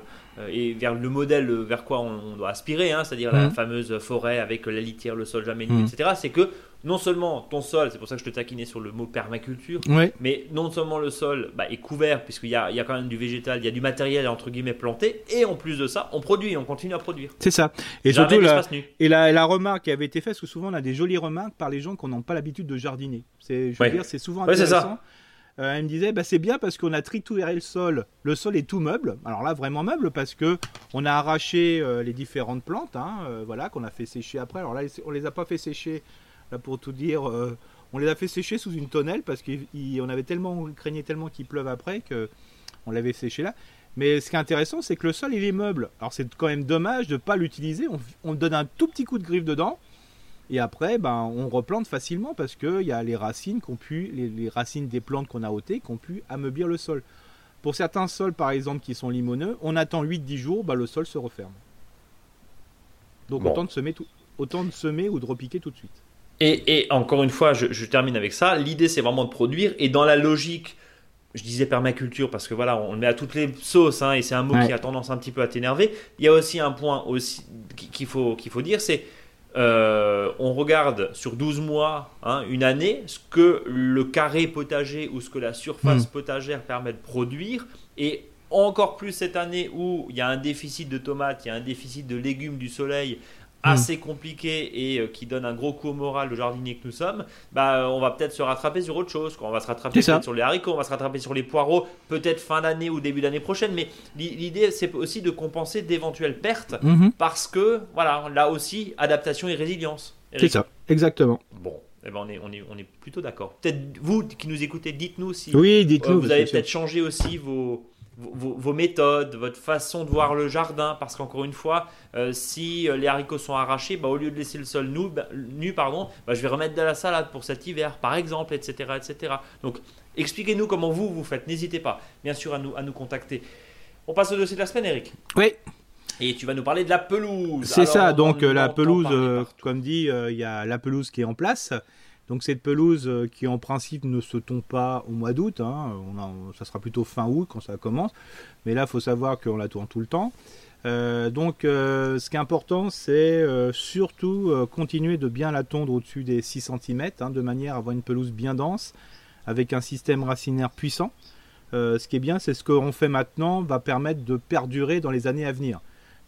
et vers le modèle vers quoi on, doit aspirer, hein, c'est-à-dire la mmh. fameuse forêt avec la litière, le sol jamais nu, mmh. etc. C'est que non seulement ton sol, c'est pour ça que je te taquinais sur le mot permaculture, mais non seulement le sol bah, est couvert, puisqu'il y a, il y a quand même du végétal, il y a du matériel entre guillemets planté, et en plus de ça, on produit, on continue à produire.
C'est ça. Et surtout, la, et la, la, remarque qui avait été faite, parce que souvent on a des jolies remarques par les gens qui n'ont pas l'habitude de jardiner. C'est, je veux dire, c'est souvent intéressant. Euh, elle me disait, bah, c'est bien parce qu'on a trituré le sol. Le sol est tout meuble. Alors là, vraiment meuble parce que on a arraché euh, les différentes plantes, hein, euh, voilà, qu'on a fait sécher après. Alors là, on les a pas fait sécher pour tout dire, euh, on les a fait sécher sous une tonnelle parce qu'on avait tellement, on craignait tellement qu'il pleuve après que on l'avait séché là. Mais ce qui est intéressant, c'est que le sol il est meuble. Alors c'est quand même dommage de ne pas l'utiliser. On, donne un tout petit coup de griffe dedans. Et après, ben, on replante facilement parce qu'il y a les racines qu'on pu, les, racines des plantes qu'on a ôtées qui ont pu ameublir le sol. Pour certains sols, par exemple, qui sont limoneux, on attend 8-10 jours, ben, le sol se referme. Donc autant, de semer autant de semer ou de repiquer tout de suite.
Et, encore une fois, je, termine avec ça. L'idée, c'est vraiment de produire. Et dans la logique, je disais permaculture parce que voilà, on le met à toutes les sauces, hein, et c'est un mot qui a tendance un petit peu à t'énerver. Il y a aussi un point aussi qu'il faut, qu'il faut dire, c'est euh, on regarde sur 12 mois, hein, une année, ce que le carré potager ou ce que la surface hmm. potagère permet de produire. Et encore plus cette année où il y a un déficit de tomates, il y a un déficit de légumes du soleil. Assez compliqué et euh, qui donne un gros coup au moral au jardinier que nous sommes, bah, on va peut-être se rattraper sur autre chose. On va se rattraper sur les haricots, on va se rattraper sur les poireaux, peut-être fin d'année ou début d'année prochaine. Mais l'idée, c'est aussi de compenser d'éventuelles pertes mhm. parce que, voilà, là aussi, adaptation et résilience.
C'est ça, exactement.
Bon, eh ben on, est, on, est, on est plutôt d'accord. Peut-être vous qui nous écoutez, dites-nous si
oui, dites
vous avez peut-être changé aussi vos, vos, méthodes, votre façon de voir le jardin, parce qu'encore une fois, euh, si euh, les haricots sont arrachés, bah, au lieu de laisser le sol nu, bah, nu pardon, bah, je vais remettre de la salade pour cet hiver, par exemple, etc. etc. Donc, expliquez-nous comment vous, vous faites. N'hésitez pas, bien sûr, à nous, à nous contacter. On passe au dossier de la semaine, Eric.
Oui.
Et tu vas nous parler de la pelouse.
C'est ça, donc euh, la pelouse, comme dit, il y a la pelouse qui est en place. Donc cette pelouse euh, qui en principe ne se tombe pas au mois d'août, hein, ça sera plutôt fin août quand ça commence, mais là il faut savoir qu'on la tourne tout le temps. Euh, donc euh, ce qui est important c'est surtout continuer de bien la tondre au-dessus des 6 cm hein, de manière à avoir une pelouse bien dense avec un système racinaire puissant. ce qui est bien c'est ce qu'on fait maintenant va permettre de perdurer dans les années à venir.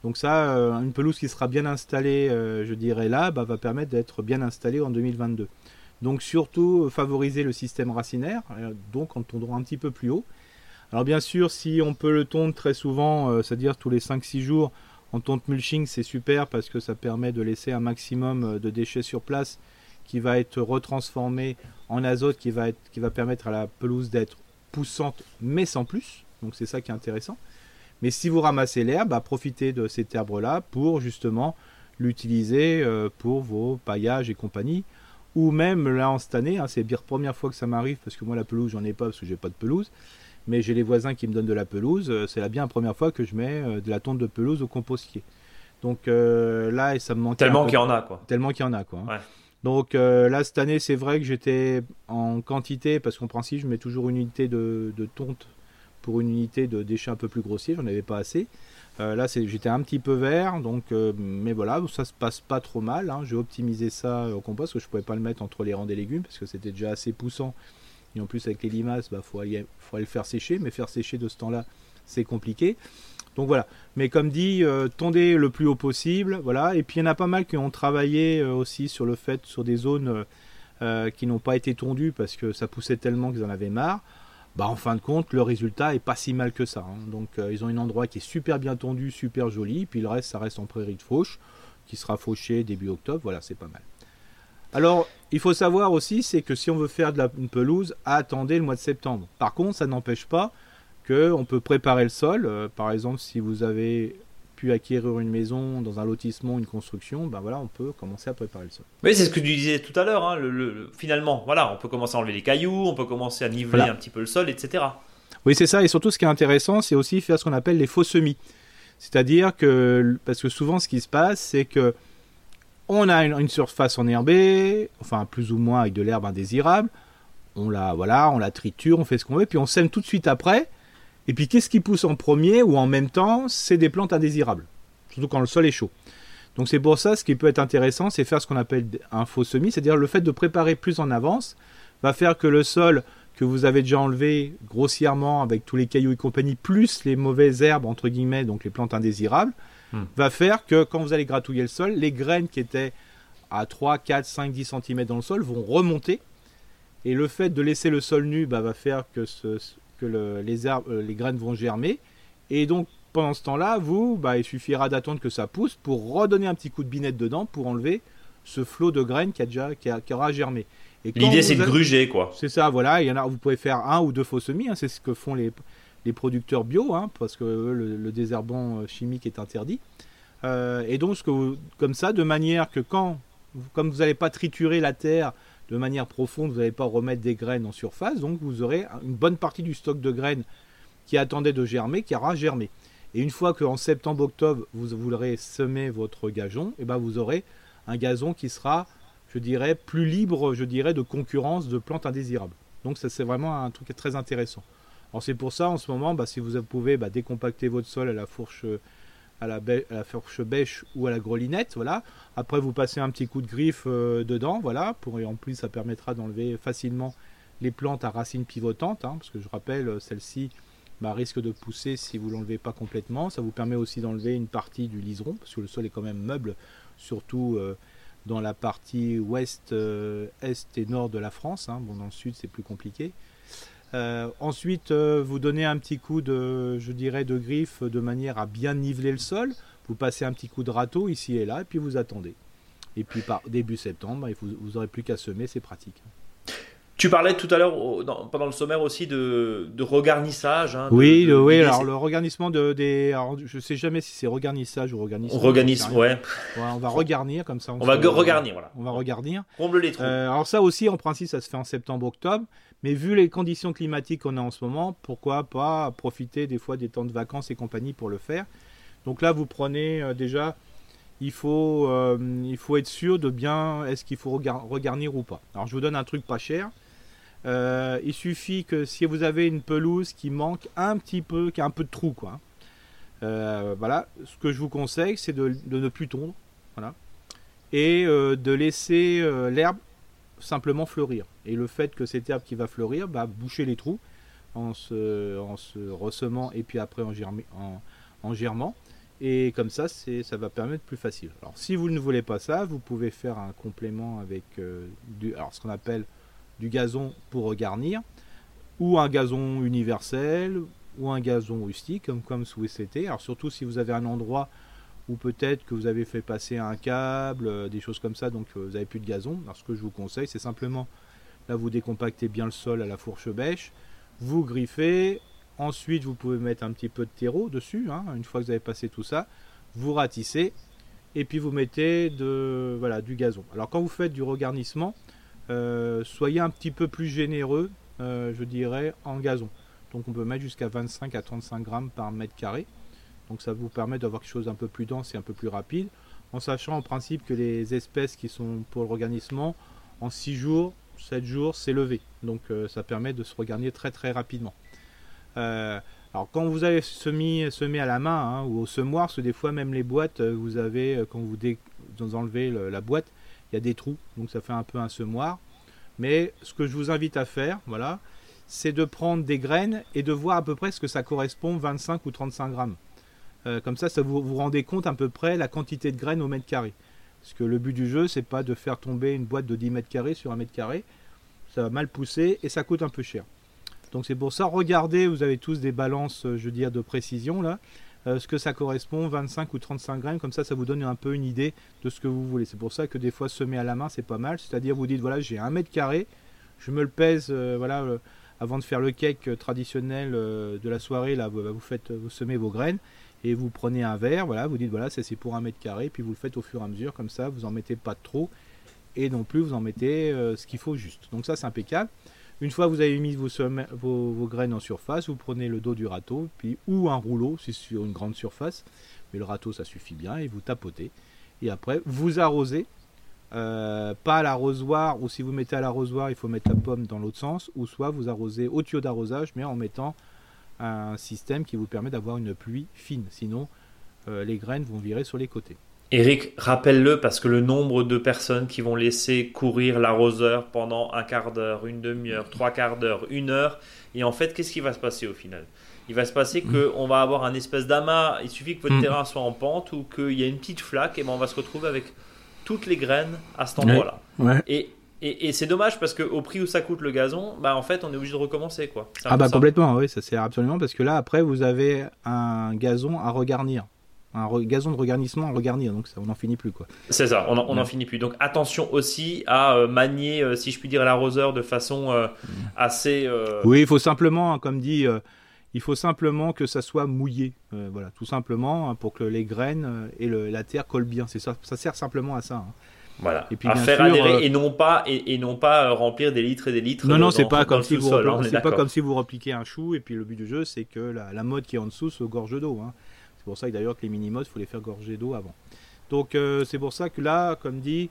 Donc ça, une pelouse qui sera bien installée, je dirais là, bah, va permettre d'être bien installée en 2022. Donc surtout euh, favoriser le système racinaire, euh, donc en tondant un petit peu plus haut. Alors bien sûr, si on peut le tondre très souvent, euh, c'est-à-dire tous les 5-6 jours, en tonte mulching, c'est super parce que ça permet de laisser un maximum de déchets sur place qui va être retransformé en azote qui va, qui va permettre à la pelouse d'être poussante mais sans plus. Donc c'est ça qui est intéressant. Mais si vous ramassez l'herbe, bah, profitez de cet herbe-là pour justement l'utiliser pour vos paillages et compagnie ou même là en cette année, hein, c'est la première fois que ça m'arrive parce que moi la pelouse j'en ai pas parce que j'ai pas de pelouse, mais j'ai les voisins qui me donnent de la pelouse. Euh, c'est la bien la première fois que je mets euh, de la tonte de pelouse au compostier. Donc euh, là, ça me manque.
Tellement qu'il y en a quoi.
Tellement qu'il y en a quoi. Hein. Donc là cette année, c'est vrai que j'étais en quantité parce qu'en principe je mets toujours une unité de, de tonte pour une unité de déchets un peu plus grossier. J'en avais pas assez. Euh, là, j'étais un petit peu vert, donc, euh, mais voilà, ça se passe pas trop mal. Hein. J'ai optimisé ça au compost, parce que je pouvais pas le mettre entre les rangs des légumes, parce que c'était déjà assez poussant. Et en plus, avec les limaces, il bah, faut, aller, le faire sécher, mais faire sécher de ce temps-là, c'est compliqué. Donc voilà. Mais comme dit, euh, tondez le plus haut possible. Voilà. Et puis il y en a pas mal qui ont travaillé aussi sur le fait, sur des zones qui n'ont pas été tondues parce que ça poussait tellement qu'ils en avaient marre bah en fin de compte, le résultat est pas si mal que ça. Hein. Donc euh, ils ont un endroit qui est super bien tendu, super joli, puis le reste, ça reste en prairie de fauche, qui sera fauché début octobre, voilà, c'est pas mal. Alors, il faut savoir aussi, c'est que si on veut faire de la pelouse, attendez le mois de septembre. Par contre, ça n'empêche pas qu'on peut préparer le sol. Euh, par exemple, si vous avez pu acquérir une maison dans un lotissement, une construction, ben voilà, on peut commencer à préparer le sol.
Oui, c'est ce que tu disais tout à l'heure. Hein, le, finalement, voilà, on peut commencer à enlever les cailloux, on peut commencer à niveler un petit peu le sol, etc.
Oui, c'est ça. Et surtout, ce qui est intéressant, c'est aussi faire ce qu'on appelle les faux semis. C'est-à-dire que, parce que souvent, ce qui se passe, c'est que on a une, surface enherbée, enfin plus ou moins avec de l'herbe indésirable. On la, voilà, on la triture, on fait ce qu'on veut, puis on sème tout de suite après. Et puis qu'est-ce qui pousse en premier ou en même temps C'est des plantes indésirables, surtout quand le sol est chaud. Donc c'est pour ça, ce qui peut être intéressant, c'est faire ce qu'on appelle un faux semis, c'est-à-dire le fait de préparer plus en avance va faire que le sol que vous avez déjà enlevé grossièrement avec tous les cailloux et compagnie, plus les mauvaises herbes, entre guillemets, donc les plantes indésirables, hmm. va faire que quand vous allez gratouiller le sol, les graines qui étaient à 3, 4, 5, 10 cm dans le sol vont remonter. Et le fait de laisser le sol nu bah, va faire que ce, que les, herbes, euh, les graines vont germer. Et donc, pendant ce temps-là, vous, bah, il suffira d'attendre que ça pousse pour redonner un petit coup de binette dedans pour enlever ce flot de graines qui, a déjà, qui, aura germé.
L'idée, c'est de gruger, quoi.
C'est ça, voilà. Il y en a, vous pouvez faire un ou deux faux semis. Hein, c'est ce que font les, les producteurs bio, hein, parce que le, désherbant euh, chimique est interdit. Euh, et donc, ce que comme ça, de manière que quand, comme vous n'allez pas triturer la terre de manière profonde, vous n'allez pas remettre des graines en surface, donc vous aurez une bonne partie du stock de graines qui attendait de germer, qui aura germé. Et une fois qu'en septembre-octobre, vous voudrez semer votre gazon, eh ben vous aurez un gazon qui sera, je dirais, plus libre, je dirais, de concurrence de plantes indésirables. Donc ça c'est vraiment un truc très intéressant. Alors c'est pour ça en ce moment, bah, si vous pouvez bah, décompacter votre sol à la fourche à la, fourche bêche ou à la grelinette, voilà. Après, vous passez un petit coup de griffe euh, dedans, voilà. Et en plus, ça permettra d'enlever facilement les plantes à racines pivotantes, hein, parce que je rappelle, euh, celles-ci bah, risque de pousser si vous l'enlevez pas complètement. Ça vous permet aussi d'enlever une partie du liseron, parce que le sol est quand même meuble, surtout euh, dans la partie ouest, euh, est et nord de la France. Hein. Bon, dans le sud, c'est plus compliqué. Euh, ensuite, vous donnez un petit coup de, je dirais, de griffe de manière à bien niveler le sol. Vous passez un petit coup de râteau ici et là, et puis vous attendez. Et puis par début septembre, vous n'aurez plus qu'à semer, c'est pratique.
Tu parlais tout à l'heure pendant le sommaire aussi de, de regarnissage. Hein,
oui, oui. alors le regarnissement de des, alors, je sais jamais si c'est regarnissage ou regarnissage.
Regarnisse, ouais.
On va regarnir comme ça.
On, va regarnir, voilà.
On va regarnir.
Comble les trous.
Euh, alors ça aussi, en principe, ça se fait en septembre-octobre. Mais vu les conditions climatiques qu'on a en ce moment, pourquoi pas profiter des fois des temps de vacances et compagnie pour le faire? Donc là, vous prenez euh, déjà il faut, euh, il faut être sûr de bien est-ce qu'il faut regarnir ou pas. Alors je vous donne un truc pas cher. Euh, il suffit que si vous avez une pelouse qui manque un petit peu, qui a un peu de trou, quoi. Euh, voilà, ce que je vous conseille, c'est de, ne plus tondre, voilà, et de laisser l'herbe simplement fleurir. Et le fait que cette herbe qui va fleurir, bah, boucher les trous en se, en se ressemant et puis après en, en, en germant. Et comme ça, ça va permettre plus facile. Alors, si vous ne voulez pas ça, vous pouvez faire un complément avec euh, du, alors, ce qu'on appelle du gazon pour regarnir, ou un gazon universel, ou un gazon rustique, comme, comme c'était. Alors, surtout si vous avez un endroit où peut-être que vous avez fait passer un câble, euh, des choses comme ça, donc euh, vous n'avez plus de gazon. Alors, ce que je vous conseille, c'est simplement, là, vous décompactez bien le sol à la fourche bêche, vous griffez, Ensuite, vous pouvez mettre un petit peu de terreau dessus. Hein, une fois que vous avez passé tout ça, vous ratissez et puis vous mettez de, voilà, du gazon. Alors quand vous faites du regarnissement, euh, soyez un petit peu plus généreux, je dirais, en gazon. Donc on peut mettre jusqu'à 25 à 35 grammes par mètre carré. Donc ça vous permet d'avoir quelque chose un peu plus dense et un peu plus rapide, en sachant en principe que les espèces qui sont pour le regarnissement, en 6 jours, 7 jours, c'est levé. Donc euh, ça permet de se regarnir très très rapidement. Euh, alors quand vous avez semé, à la main hein, ou au semoir, parce que des fois même les boîtes, euh, vous avez, quand vous, enlevez la boîte, il y a des trous, donc ça fait un peu un semoir. Mais ce que je vous invite à faire, voilà, c'est de prendre des graines et de voir à peu près ce que ça correspond, 25 ou 35 grammes. Comme ça, ça vous vous rendez compte à peu près la quantité de graines au mètre carré. Parce que le but du jeu, c'est pas de faire tomber une boîte de 10 mètres carrés sur un mètre carré. Ça va mal pousser et ça coûte un peu cher. Donc c'est pour ça, regardez, vous avez tous des balances, euh, je veux dire, de précision là. Euh, ce que ça correspond, 25 ou 35 grammes, comme ça, ça vous donne un peu une idée de ce que vous voulez. C'est pour ça que des fois, semer à la main, c'est pas mal. C'est-à-dire, vous dites, voilà, j'ai un mètre carré, je me le pèse, euh, voilà, avant de faire le cake traditionnel de la soirée, là, vous, faites, vous semez vos graines et vous prenez un verre, voilà, vous dites, voilà, ça c'est pour un mètre carré, puis vous le faites au fur et à mesure, comme ça, vous en mettez pas trop et non plus vous en mettez ce qu'il faut juste. Donc ça, c'est impeccable. Une fois que vous avez mis vos, vos, graines en surface, vous prenez le dos du râteau, puis ou un rouleau, c'est sur une grande surface, mais le râteau ça suffit bien, et vous tapotez. Et après, vous arrosez, euh, pas à l'arrosoir, ou si vous mettez à l'arrosoir, il faut mettre la pomme dans l'autre sens, ou soit vous arrosez au tuyau d'arrosage, mais en mettant un système qui vous permet d'avoir une pluie fine. Sinon, euh, les graines vont virer sur les côtés.
Eric, rappelle-le parce que le nombre de personnes qui vont laisser courir l'arroseur pendant un quart d'heure, une demi-heure, trois quarts d'heure, une heure, et en fait, qu'est-ce qui va se passer au final? Il va se passer mm. qu'on va avoir un espèce d'amas, il suffit que votre mm. terrain soit en pente ou qu'il y ait une petite flaque, et ben on va se retrouver avec toutes les graines à cet endroit-là. Et, et, c'est dommage parce qu'au prix où ça coûte le gazon, bah en fait on est obligé de recommencer quoi.
Ah bah complètement, oui, ça sert absolument parce que là après vous avez un gazon à regarnir un gazon de regarnissement à regarnir, donc ça, on n'en finit plus quoi.
C'est ça, on n'en finit plus. Donc attention aussi à euh, manier, euh, si je puis dire, l'arroseur de façon euh, assez.
Oui, il faut simplement, hein, comme dit, il faut simplement que ça soit mouillé, voilà, tout simplement hein, pour que les graines et la terre collent bien. C'est ça, ça sert simplement à ça. Hein.
Voilà, et puis, à faire adhérer et non pas et, non pas remplir des litres et des litres.
Non non, c'est pas comme si vous c'est pas comme si vous repliquez un chou et puis le but du jeu c'est que la, la, mode qui est en dessous se gorge d'eau. Hein. C'est pour ça que d'ailleurs que les mini-modes, il faut les faire gorger d'eau avant. Donc euh, c'est pour ça que là, comme dit,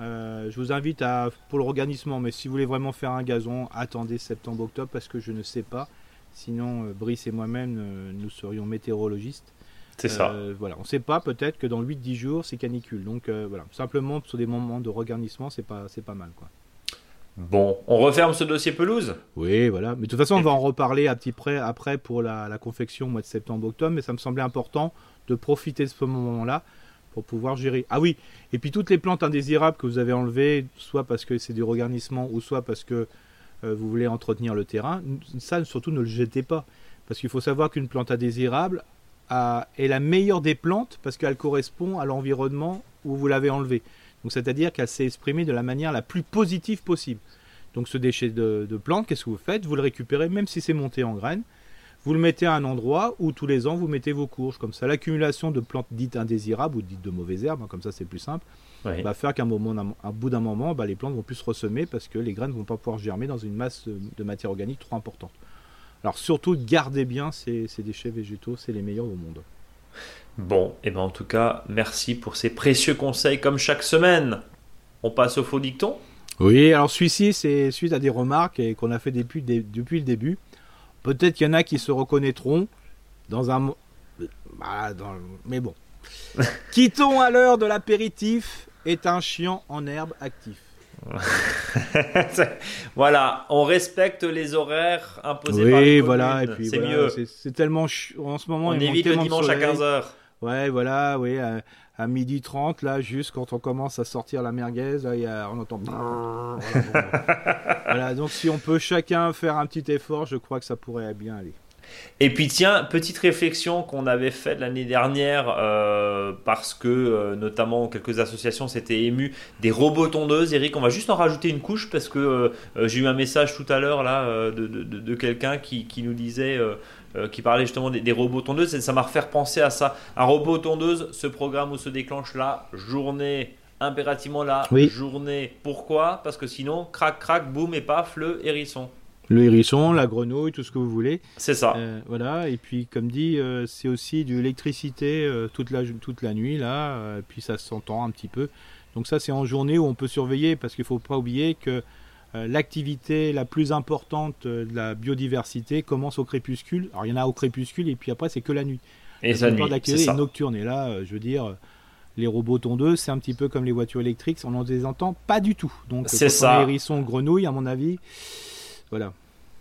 euh, je vous invite à, pour le regarnissement, mais si vous voulez vraiment faire un gazon, attendez septembre-octobre parce que je ne sais pas. Sinon, euh, Brice et moi-même, nous serions météorologistes.
C'est ça.
Voilà, on ne sait pas, peut-être que dans 8-10 jours, c'est canicule. Donc voilà, simplement sur des moments de regarnissement, c'est pas, c'est pas mal. quoi.
Bon, on referme ce dossier pelouse?
Oui, voilà. Mais de toute façon, on va en reparler à petit près après pour la, la confection au mois de septembre-octobre. Mais ça me semblait important de profiter de ce moment-là pour pouvoir gérer. Ah oui, et puis toutes les plantes indésirables que vous avez enlevées, soit parce que c'est du regarnissement ou soit parce que euh, vous voulez entretenir le terrain, ça surtout ne le jetez pas. Parce qu'il faut savoir qu'une plante indésirable est la meilleure des plantes parce qu'elle correspond à l'environnement où vous l'avez enlevée. Donc c'est-à-dire qu'elle s'est exprimée de la manière la plus positive possible. Donc ce déchet de, de plante, qu'est-ce que vous faites? Vous le récupérez même si c'est monté en graines vous le mettez à un endroit où tous les ans vous mettez vos courges. Comme ça, l'accumulation de plantes dites indésirables ou dites de mauvaises herbes, hein, comme ça c'est plus simple, va faire qu'à un, bout d'un moment, bah, les plantes vont plus se ressemer parce que les graines ne vont pas pouvoir germer dans une masse de matière organique trop importante. Alors surtout, gardez bien ces, déchets végétaux, c'est les meilleurs au monde.
Bon, et eh ben en tout cas, merci pour ces précieux conseils comme chaque semaine. On passe au faux dicton?
Oui, alors celui-ci, c'est suite à des remarques qu'on a fait depuis, depuis le début. Peut-être qu'il y en a qui se reconnaîtront dans un. Bah, mais bon. *laughs* Quittons à l'heure de l'apéritif est un chien en herbe actif. *laughs*
voilà, on respecte les horaires imposés
par
les
voilà, et puis c'est mieux. C'est tellement en ce moment.
On évite le dimanche à 15h.
Ouais, voilà, oui, à, à midi 30, là, juste quand on commence à sortir la merguez, là, y a, on entend. *laughs* voilà, donc si on peut chacun faire un petit effort, je crois que ça pourrait bien aller.
Et puis tiens, petite réflexion qu'on avait faite l'année dernière euh, parce que euh, notamment quelques associations s'étaient émues des robots tondeuses. Eric, on va juste en rajouter une couche parce que euh, j'ai eu un message tout à l'heure là de, de, quelqu'un qui, qui, nous disait qui parlait justement des, robots tondeuses et ça m'a refait penser à ça. Un robot tondeuse ce programme où se déclenche la journée impérativement la journée. Pourquoi? Parce que sinon, crac, crac, boum et paf, le hérisson.
Le hérisson, la grenouille, tout ce que vous voulez.
C'est ça.
Euh, voilà, et puis comme dit, euh, c'est aussi de l'électricité euh, toute, la, toute la nuit, là, et puis ça s'entend un petit peu. Donc ça, c'est en journée où on peut surveiller, parce qu'il ne faut pas oublier que l'activité la plus importante de la biodiversité commence au crépuscule. Alors il y en a au crépuscule, et puis après, c'est que la nuit.
Et la nuit,
c'est nocturne. Et là, je veux dire les robots tondeux, c'est un petit peu comme les voitures électriques, on ne les entend pas du tout. Donc,
c'est ça.
Les hérissons, grenouilles, à mon avis, voilà.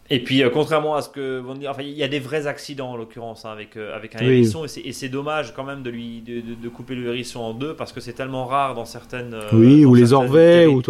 Et puis, euh, contrairement à ce que vont dire, enfin, il y a des vrais accidents en l'occurrence hein, avec, euh, avec un hérisson, et c'est dommage quand même de lui de, de, couper le hérisson en deux parce que c'est tellement rare dans certaines. Euh,
oui, ou les orvets, ou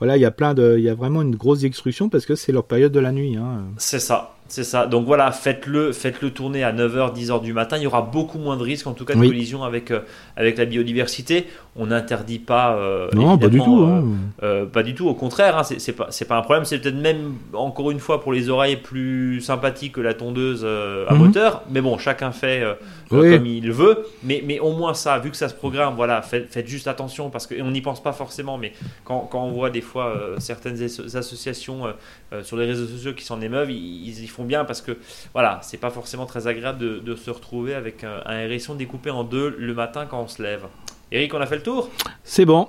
voilà, il y a plein de, il y a vraiment une grosse destruction parce que c'est leur période de la nuit. Hein.
C'est ça. C'est ça. Donc voilà, faites-le, faites-le tourner à 9h, 10h du matin. Il y aura beaucoup moins de risques, en tout cas de collision avec, euh, avec la biodiversité. On n'interdit pas.
Euh, non, pas du tout. Hein.
Euh, pas du tout. Au contraire, hein, c'est, pas, pas un problème. C'est peut-être même, encore une fois, pour les oreilles plus sympathique que la tondeuse à mhm. moteur. Mais bon, chacun fait comme il veut. Mais, mais au moins ça, vu que ça se programme, voilà, faites, faites juste attention parce qu'on n'y pense pas forcément. Mais quand, quand on voit des fois certaines associations sur les réseaux sociaux qui s'en émeuvent, ils, ils font bien parce que voilà, c'est pas forcément très agréable de, se retrouver avec un, hérisson découpé en deux le matin quand on se lève. Eric, on a fait le tour?
C'est bon.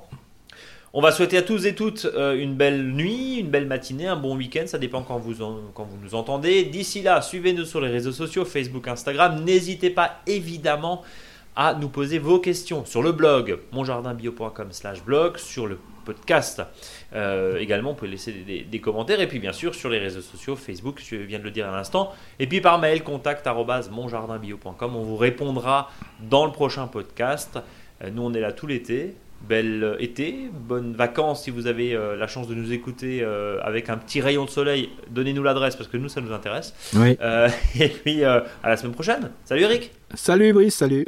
On va souhaiter à tous et toutes euh, une belle nuit, une belle matinée, un bon week-end, ça dépend quand vous, quand vous nous entendez. D'ici là, suivez-nous sur les réseaux sociaux, Facebook, Instagram. N'hésitez pas évidemment à nous poser vos questions sur le blog monjardinbio.com slash blog, sur le podcast. Euh, également, vous pouvez laisser des, commentaires. Et puis, bien sûr, sur les réseaux sociaux, Facebook, je viens de le dire à l'instant. Et puis, par mail, contact monjardinbio.com. On vous répondra dans le prochain podcast. Euh, nous, on est là tout l'été. Bel été, bonnes vacances si vous avez euh, la chance de nous écouter avec un petit rayon de soleil. Donnez-nous l'adresse parce que nous, ça nous intéresse.
Oui. *laughs*
et puis, à la semaine prochaine. Salut Eric.
Salut Brice, salut.